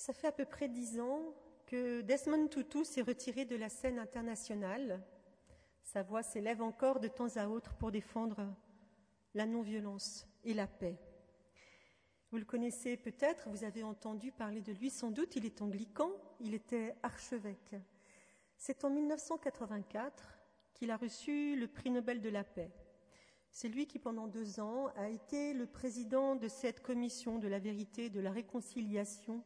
Ça fait à peu près dix ans que Desmond Tutu s'est retiré de la scène internationale. Sa voix s'élève encore de temps à autre pour défendre la non-violence et la paix. Vous le connaissez peut-être, vous avez entendu parler de lui sans doute, il est anglican, il était archevêque. C'est en 1984 qu'il a reçu le prix Nobel de la paix. C'est lui qui, pendant deux ans, a été le président de cette commission de la vérité et de la réconciliation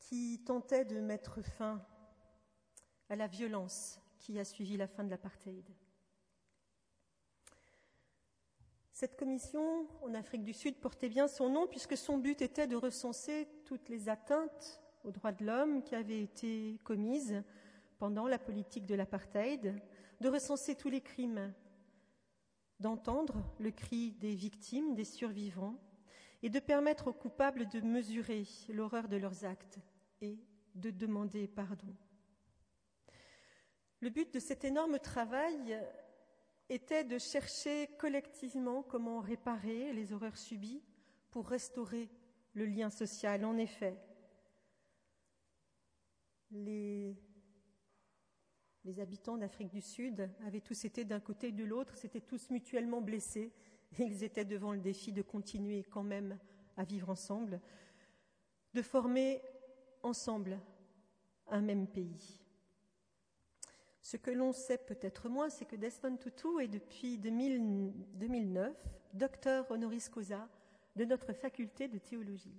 qui tentait de mettre fin à la violence qui a suivi la fin de l'apartheid. Cette commission en Afrique du Sud portait bien son nom puisque son but était de recenser toutes les atteintes aux droits de l'homme qui avaient été commises pendant la politique de l'apartheid, de recenser tous les crimes d'entendre le cri des victimes, des survivants, et de permettre aux coupables de mesurer l'horreur de leurs actes et de demander pardon. Le but de cet énorme travail était de chercher collectivement comment réparer les horreurs subies pour restaurer le lien social. En effet, les habitants d'Afrique du Sud avaient tous été d'un côté et de l'autre, s'étaient tous mutuellement blessés, ils étaient devant le défi de continuer quand même à vivre ensemble, de former ensemble un même pays. Ce que l'on sait peut-être moins, c'est que Desmond Tutu est depuis 2009 docteur honoris causa de notre faculté de théologie.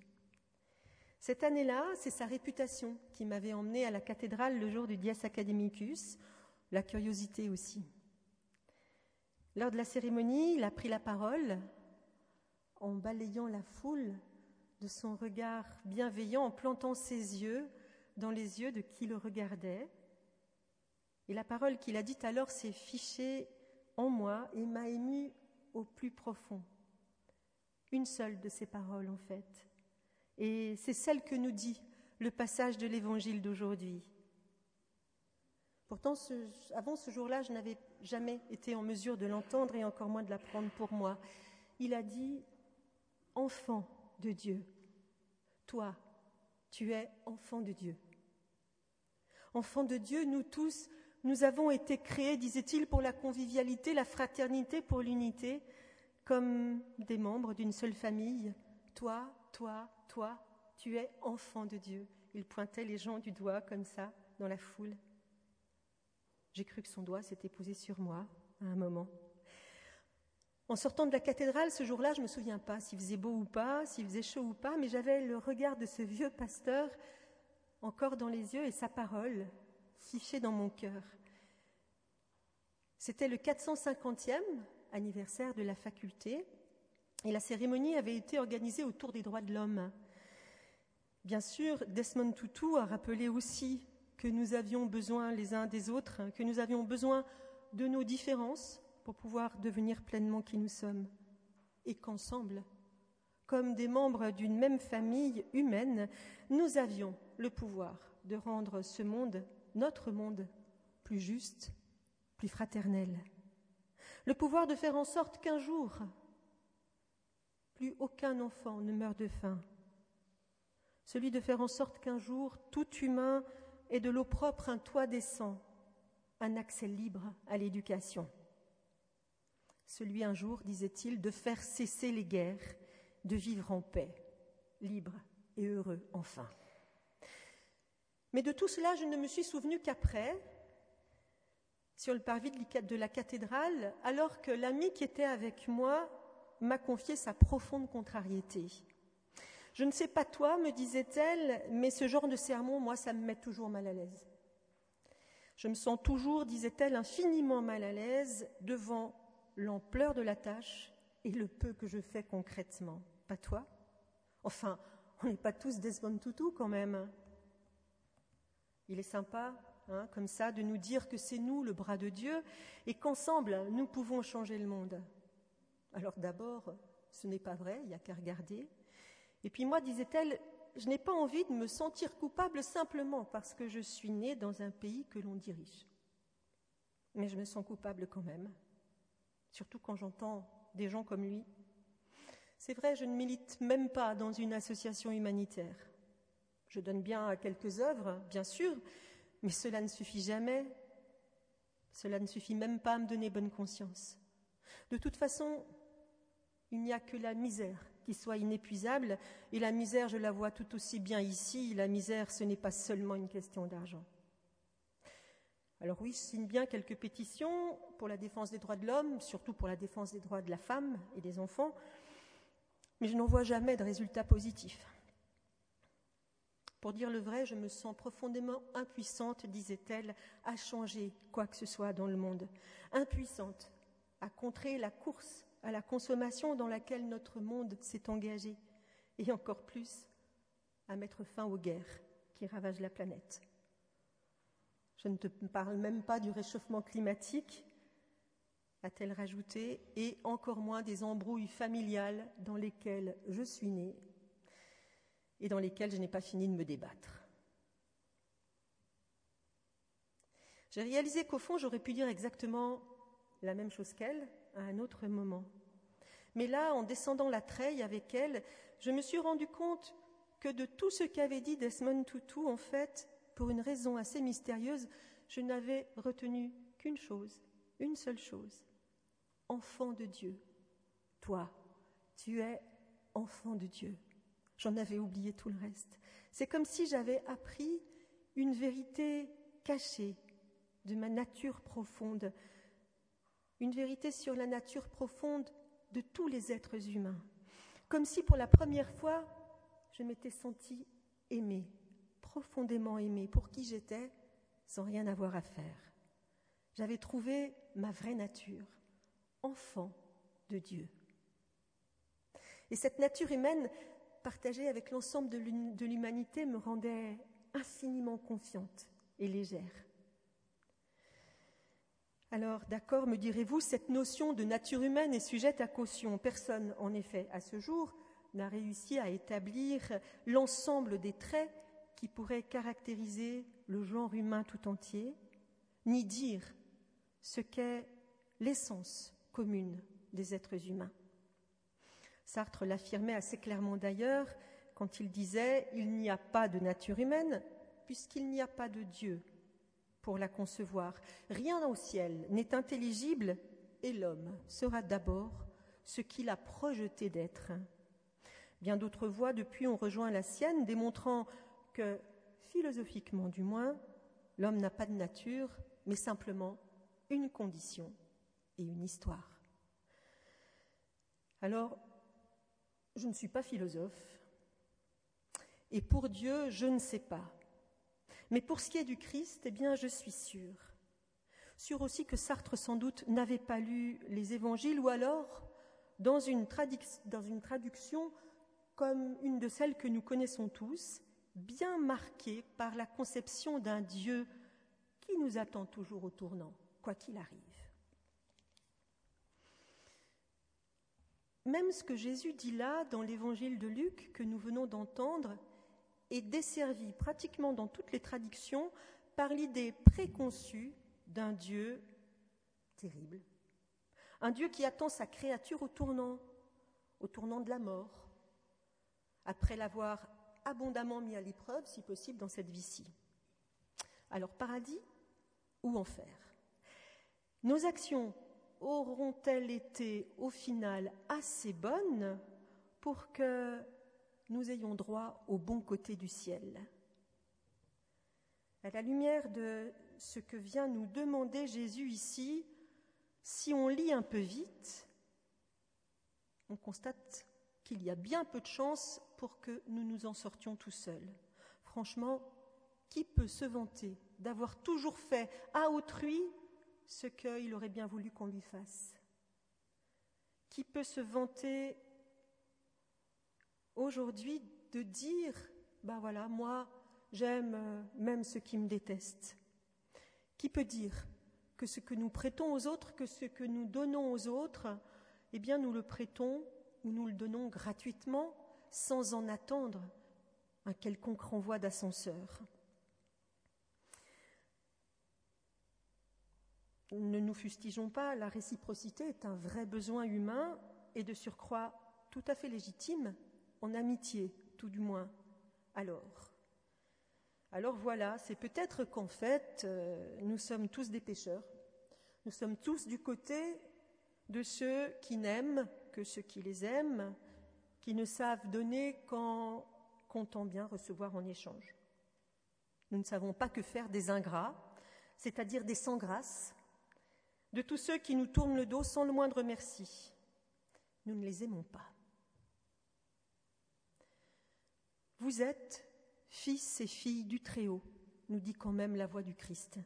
Cette année-là, c'est sa réputation qui m'avait emmené à la cathédrale le jour du Dies Academicus, la curiosité aussi. Lors de la cérémonie, il a pris la parole en balayant la foule de son regard bienveillant, en plantant ses yeux dans les yeux de qui le regardait. Et la parole qu'il a dite alors s'est fichée en moi et m'a ému au plus profond. Une seule de ces paroles, en fait. Et c'est celle que nous dit le passage de l'évangile d'aujourd'hui. Pourtant, avant ce jour-là, je n'avais jamais été en mesure de l'entendre et encore moins de l'apprendre pour moi. Il a dit Enfant de Dieu, toi, tu es enfant de Dieu. Enfant de Dieu, nous tous, nous avons été créés, disait-il, pour la convivialité, la fraternité, pour l'unité, comme des membres d'une seule famille. Toi, toi, toi, tu es enfant de Dieu. Il pointait les gens du doigt comme ça dans la foule. J'ai cru que son doigt s'était posé sur moi à un moment. En sortant de la cathédrale ce jour-là, je ne me souviens pas s'il faisait beau ou pas, s'il faisait chaud ou pas, mais j'avais le regard de ce vieux pasteur encore dans les yeux et sa parole fichée dans mon cœur. C'était le 450e anniversaire de la faculté et la cérémonie avait été organisée autour des droits de l'homme. Bien sûr, Desmond Tutu a rappelé aussi que nous avions besoin les uns des autres, que nous avions besoin de nos différences pour pouvoir devenir pleinement qui nous sommes, et qu'ensemble, comme des membres d'une même famille humaine, nous avions le pouvoir de rendre ce monde, notre monde, plus juste, plus fraternel. Le pouvoir de faire en sorte qu'un jour, plus aucun enfant ne meurt de faim. Celui de faire en sorte qu'un jour, tout humain ait de l'eau propre, un toit décent, un accès libre à l'éducation. Celui un jour, disait-il, de faire cesser les guerres, de vivre en paix, libre et heureux enfin. Mais de tout cela, je ne me suis souvenu qu'après, sur le parvis de la cathédrale, alors que l'ami qui était avec moi m'a confié sa profonde contrariété. Je ne sais pas toi, me disait-elle, mais ce genre de sermon, moi, ça me met toujours mal à l'aise. Je me sens toujours, disait-elle, infiniment mal à l'aise devant l'ampleur de la tâche et le peu que je fais concrètement. Pas toi? Enfin, on n'est pas tous Desmond Tutu quand même. Il est sympa, hein, comme ça, de nous dire que c'est nous le bras de Dieu et qu'ensemble, nous pouvons changer le monde. Alors d'abord, ce n'est pas vrai, il n'y a qu'à regarder. Et puis moi, disait-elle, je n'ai pas envie de me sentir coupable simplement parce que je suis née dans un pays que l'on dirige. Mais je me sens coupable quand même, surtout quand j'entends des gens comme lui. C'est vrai, je ne milite même pas dans une association humanitaire. Je donne bien à quelques œuvres, bien sûr, mais cela ne suffit jamais. Cela ne suffit même pas à me donner bonne conscience. De toute façon, il n'y a que la misère qui soit inépuisable, et la misère, je la vois tout aussi bien ici, la misère, ce n'est pas seulement une question d'argent. Alors oui, je signe bien quelques pétitions pour la défense des droits de l'homme, surtout pour la défense des droits de la femme et des enfants, mais je n'en vois jamais de résultats positifs. Pour dire le vrai, je me sens profondément impuissante, disait-elle, à changer quoi que ce soit dans le monde. Impuissante à contrer la course à la consommation dans laquelle notre monde s'est engagé, et encore plus à mettre fin aux guerres qui ravagent la planète. Je ne te parle même pas du réchauffement climatique, a-t-elle rajouté, et encore moins des embrouilles familiales dans lesquelles je suis née et dans lesquelles je n'ai pas fini de me débattre. J'ai réalisé qu'au fond, j'aurais pu dire exactement la même chose qu'elle à un autre moment. Mais là, en descendant la treille avec elle, je me suis rendu compte que de tout ce qu'avait dit Desmond Tutu, en fait, pour une raison assez mystérieuse, je n'avais retenu qu'une chose, une seule chose. Enfant de Dieu. Toi, tu es enfant de Dieu. J'en avais oublié tout le reste. C'est comme si j'avais appris une vérité cachée de ma nature profonde, une vérité sur la nature profonde de tous les êtres humains, comme si pour la première fois je m'étais sentie aimée, profondément aimée, pour qui j'étais, sans rien avoir à faire. J'avais trouvé ma vraie nature, enfant de Dieu. Et cette nature humaine, partagée avec l'ensemble de l'humanité, me rendait infiniment confiante et légère. Alors, d'accord, me direz-vous, cette notion de nature humaine est sujette à caution. Personne, en effet, à ce jour, n'a réussi à établir l'ensemble des traits qui pourrait caractériser le genre humain tout entier, ni dire ce qu'est l'essence commune des êtres humains. Sartre l'affirmait assez clairement d'ailleurs quand il disait Il n'y a pas de nature humaine puisqu'il n'y a pas de Dieu pour la concevoir. Rien au ciel n'est intelligible et l'homme sera d'abord ce qu'il a projeté d'être. Bien d'autres voix depuis ont rejoint la sienne, démontrant que, philosophiquement du moins, l'homme n'a pas de nature, mais simplement une condition et une histoire. Alors, je ne suis pas philosophe, et pour Dieu, je ne sais pas. Mais pour ce qui est du Christ, eh bien, je suis sûre. Sûre aussi que Sartre, sans doute, n'avait pas lu les évangiles, ou alors, dans une, traduction comme une de celles que nous connaissons tous, bien marqué par la conception d'un Dieu qui nous attend toujours au tournant, quoi qu'il arrive. Même ce que Jésus dit là dans l'évangile de Luc que nous venons d'entendre est desservi pratiquement dans toutes les traductions par l'idée préconçue d'un Dieu terrible, un Dieu qui attend sa créature au tournant, au tournant de la mort, après l'avoir abondamment mis à l'épreuve, si possible, dans cette vie-ci. Alors, paradis ou enfer? Nos actions auront-elles été au final assez bonnes pour que nous ayons droit au bon côté du ciel À la lumière de ce que vient nous demander Jésus ici, si on lit un peu vite, on constate qu'il y a bien peu de chances pour que nous nous en sortions tout seuls. Franchement, qui peut se vanter d'avoir toujours fait à autrui ce qu'il aurait bien voulu qu'on lui fasse? Qui peut se vanter aujourd'hui de dire, ben voilà, moi, j'aime euh, même ceux qui me détestent Qui peut dire que ce que nous prêtons aux autres, que ce que nous donnons aux autres, eh bien nous le prêtons ou nous le donnons gratuitement sans en attendre un quelconque renvoi d'ascenseur. Ne nous fustigeons pas, la réciprocité est un vrai besoin humain et de surcroît tout à fait légitime, en amitié tout du moins. Alors, Alors voilà, c'est peut-être qu'en fait, euh, nous sommes tous des pécheurs. Nous sommes tous du côté de ceux qui n'aiment que ceux qui les aiment, qui ne savent donner qu'en comptant bien recevoir en échange. Nous ne savons pas que faire des ingrats, c'est-à-dire des sans-grâce, de tous ceux qui nous tournent le dos sans le moindre merci. Nous ne les aimons pas. Vous êtes fils et filles du Très-Haut, nous dit quand même la voix du Christ.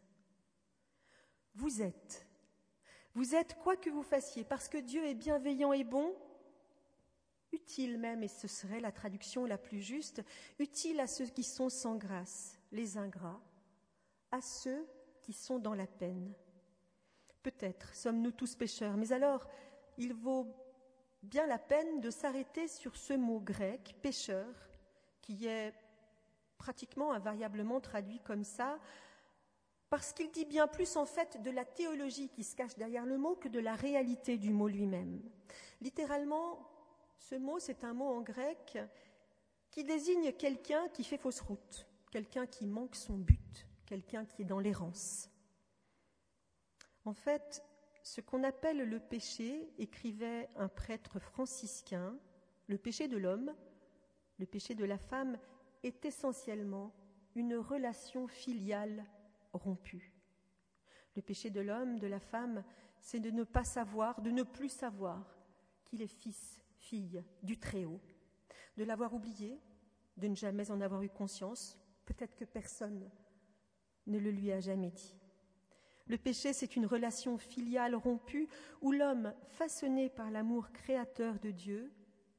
Vous êtes. Vous êtes quoi que vous fassiez, parce que Dieu est bienveillant et bon, utile même, et ce serait la traduction la plus juste, utile à ceux qui sont sans grâce, les ingrats, à ceux qui sont dans la peine. Peut-être sommes-nous tous pécheurs, mais alors il vaut bien la peine de s'arrêter sur ce mot grec, pécheur, qui est pratiquement invariablement traduit comme ça, parce qu'il dit bien plus en fait de la théologie qui se cache derrière le mot que de la réalité du mot lui-même. Littéralement, ce mot, c'est un mot en grec qui désigne quelqu'un qui fait fausse route, quelqu'un qui manque son but, quelqu'un qui est dans l'errance. En fait, ce qu'on appelle le péché, écrivait un prêtre franciscain, le péché de l'homme, le péché de la femme, est essentiellement une relation filiale rompue. Le péché de l'homme, de la femme, c'est de ne pas savoir, de ne plus savoir qu'il est fils, fille du Très-Haut, de l'avoir oublié, de ne jamais en avoir eu conscience, peut-être que personne ne le lui a jamais dit. Le péché, c'est une relation filiale rompue où l'homme, façonné par l'amour créateur de Dieu,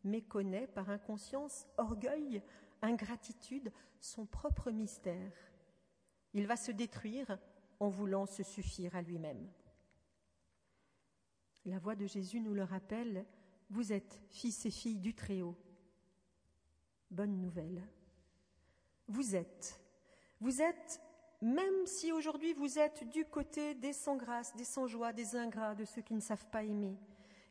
méconnaît par inconscience, orgueil, ingratitude, son propre mystère. Il va se détruire en voulant se suffire à lui-même. La voix de Jésus nous le rappelle, vous êtes fils et filles du Très-Haut. Bonne nouvelle. Vous êtes. Vous êtes même si aujourd'hui vous êtes du côté des sans-grâce, des sans-joie, des ingrats, de ceux qui ne savent pas aimer.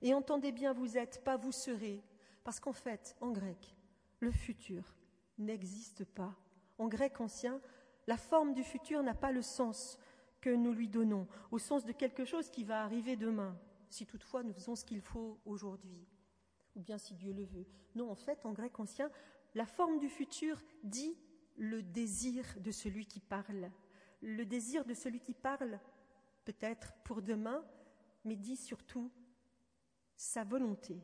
Et entendez bien, vous êtes, pas vous serez, parce qu'en fait, en grec, le futur n'existe pas. En grec ancien, la forme du futur n'a pas le sens que nous lui donnons, au sens de quelque chose qui va arriver demain, si toutefois nous faisons ce qu'il faut aujourd'hui, ou bien si Dieu le veut. Non, en fait, en grec ancien, la forme du futur dit le désir de celui qui parle. Le désir de celui qui parle, peut-être pour demain, mais dit surtout sa volonté.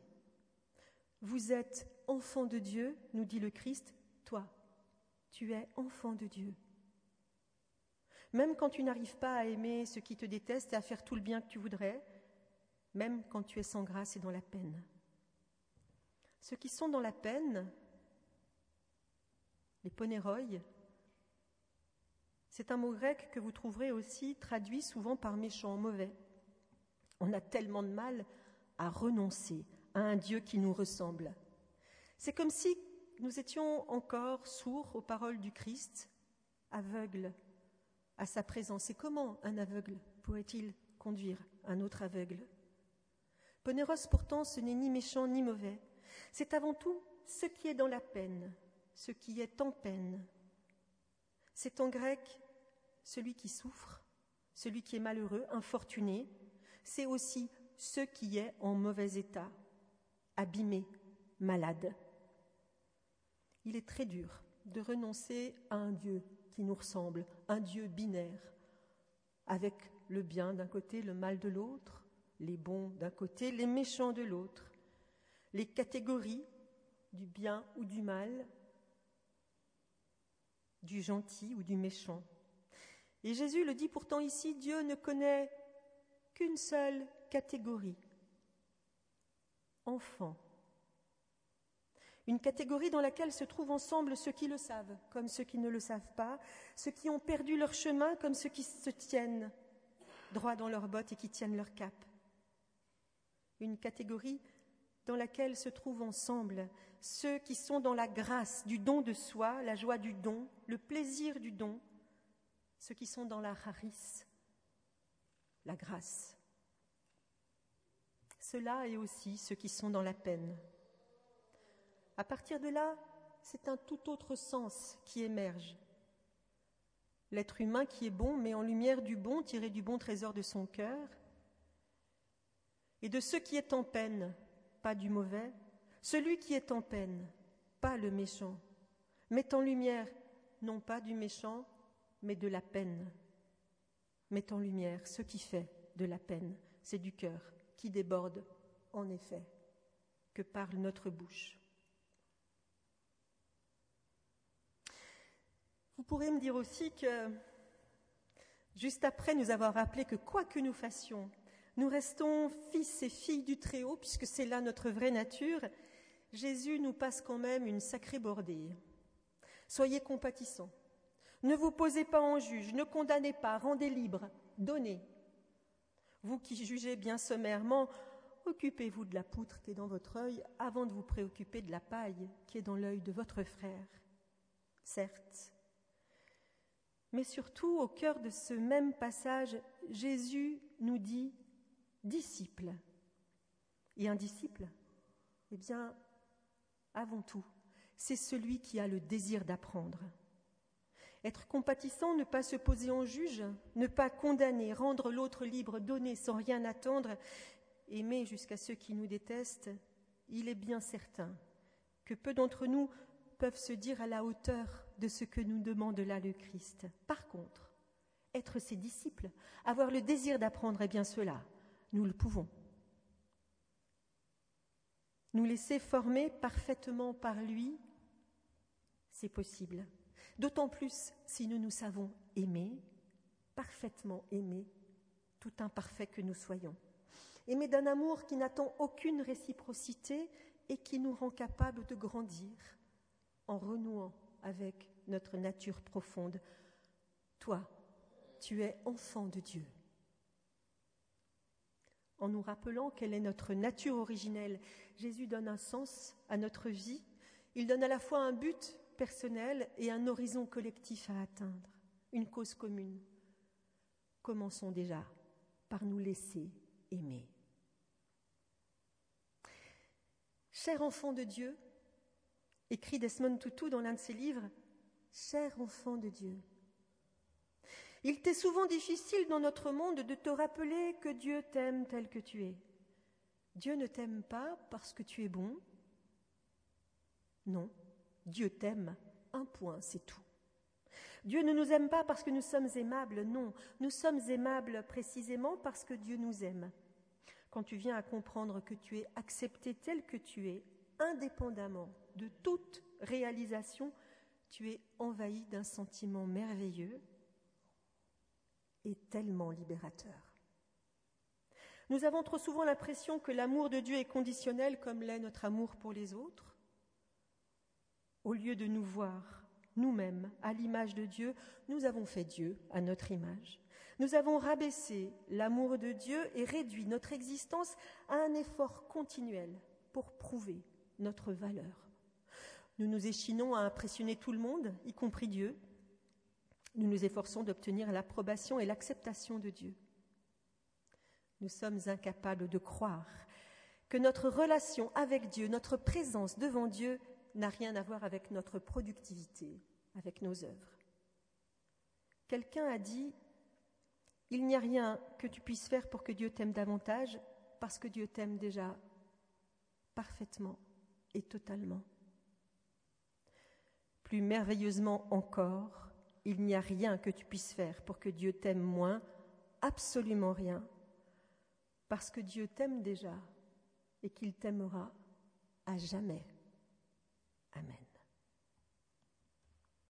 Vous êtes enfant de Dieu, nous dit le Christ, toi, tu es enfant de Dieu. Même quand tu n'arrives pas à aimer ceux qui te détestent et à faire tout le bien que tu voudrais, même quand tu es sans grâce et dans la peine. Ceux qui sont dans la peine, les ponéroïs, c'est un mot grec que vous trouverez aussi traduit souvent par méchant, mauvais. On a tellement de mal à renoncer à un Dieu qui nous ressemble. C'est comme si nous étions encore sourds aux paroles du Christ, aveugles à sa présence. Et comment un aveugle pourrait-il conduire un autre aveugle? Ponéros, pourtant, ce n'est ni méchant ni mauvais. C'est avant tout ce qui est dans la peine, ce qui est en peine. C'est en grec celui qui souffre, celui qui est malheureux, infortuné. C'est aussi ce qui est en mauvais état, abîmé, malade. Il est très dur de renoncer à un Dieu qui nous ressemble, un Dieu binaire, avec le bien d'un côté, le mal de l'autre, les bons d'un côté, les méchants de l'autre, les catégories du bien ou du mal du gentil ou du méchant. Et Jésus le dit pourtant ici, Dieu ne connaît qu'une seule catégorie, enfant. Une catégorie dans laquelle se trouvent ensemble ceux qui le savent comme ceux qui ne le savent pas, ceux qui ont perdu leur chemin comme ceux qui se tiennent droit dans leurs bottes et qui tiennent leur cap. Une catégorie dans laquelle se trouvent ensemble ceux qui sont dans la grâce du don de soi, la joie du don, le plaisir du don, ceux qui sont dans la charis, la grâce. Cela est aussi ceux qui sont dans la peine. À partir de là, c'est un tout autre sens qui émerge. L'être humain qui est bon met en lumière du bon tiré du bon trésor de son cœur. Et de ce qui est en peine, pas du mauvais, celui qui est en peine, pas le méchant, met en lumière non pas du méchant, mais de la peine. Met en lumière ce qui fait de la peine, c'est du cœur qui déborde, en effet, que parle notre bouche. Vous pourrez me dire aussi que, juste après nous avoir rappelé que quoi que nous fassions, nous restons fils et filles du Très-Haut, puisque c'est là notre vraie nature, Jésus nous passe quand même une sacrée bordée. Soyez compatissants. Ne vous posez pas en juge, ne condamnez pas, rendez libre, donnez. Vous qui jugez bien sommairement, occupez-vous de la poutre qui est dans votre œil avant de vous préoccuper de la paille qui est dans l'œil de votre frère. Certes. Mais surtout, au cœur de ce même passage, Jésus nous dit disciple. Et un disciple, eh bien, avant tout, c'est celui qui a le désir d'apprendre. Être compatissant, ne pas se poser en juge, ne pas condamner, rendre l'autre libre, donner sans rien attendre, aimer jusqu'à ceux qui nous détestent, il est bien certain que peu d'entre nous peuvent se dire à la hauteur de ce que nous demande là le Christ. Par contre, être ses disciples, avoir le désir d'apprendre, eh bien cela, nous le pouvons. Nous laisser former parfaitement par lui, c'est possible. D'autant plus si nous nous savons aimer, parfaitement aimer, tout imparfait que nous soyons. Aimer d'un amour qui n'attend aucune réciprocité et qui nous rend capables de grandir en renouant avec notre nature profonde. Toi, tu es enfant de Dieu en nous rappelant quelle est notre nature originelle. Jésus donne un sens à notre vie. Il donne à la fois un but personnel et un horizon collectif à atteindre, une cause commune. Commençons déjà par nous laisser aimer. Cher enfant de Dieu, écrit Desmond Tutu dans l'un de ses livres, Cher enfant de Dieu, il t'est souvent difficile dans notre monde de te rappeler que Dieu t'aime tel que tu es. Dieu ne t'aime pas parce que tu es bon. Non, Dieu t'aime. Un point, c'est tout. Dieu ne nous aime pas parce que nous sommes aimables, non, nous sommes aimables précisément parce que Dieu nous aime. Quand tu viens à comprendre que tu es accepté tel que tu es, indépendamment de toute réalisation, tu es envahi d'un sentiment merveilleux est tellement libérateur. Nous avons trop souvent l'impression que l'amour de Dieu est conditionnel comme l'est notre amour pour les autres. Au lieu de nous voir nous-mêmes à l'image de Dieu, nous avons fait Dieu à notre image. Nous avons rabaissé l'amour de Dieu et réduit notre existence à un effort continuel pour prouver notre valeur. Nous nous échinons à impressionner tout le monde, y compris Dieu, nous nous efforçons d'obtenir l'approbation et l'acceptation de Dieu. Nous sommes incapables de croire que notre relation avec Dieu, notre présence devant Dieu n'a rien à voir avec notre productivité, avec nos œuvres. Quelqu'un a dit, Il n'y a rien que tu puisses faire pour que Dieu t'aime davantage, parce que Dieu t'aime déjà parfaitement et totalement. Plus merveilleusement encore, il n'y a rien que tu puisses faire pour que Dieu t'aime moins, absolument rien, parce que Dieu t'aime déjà et qu'il t'aimera à jamais. Amen.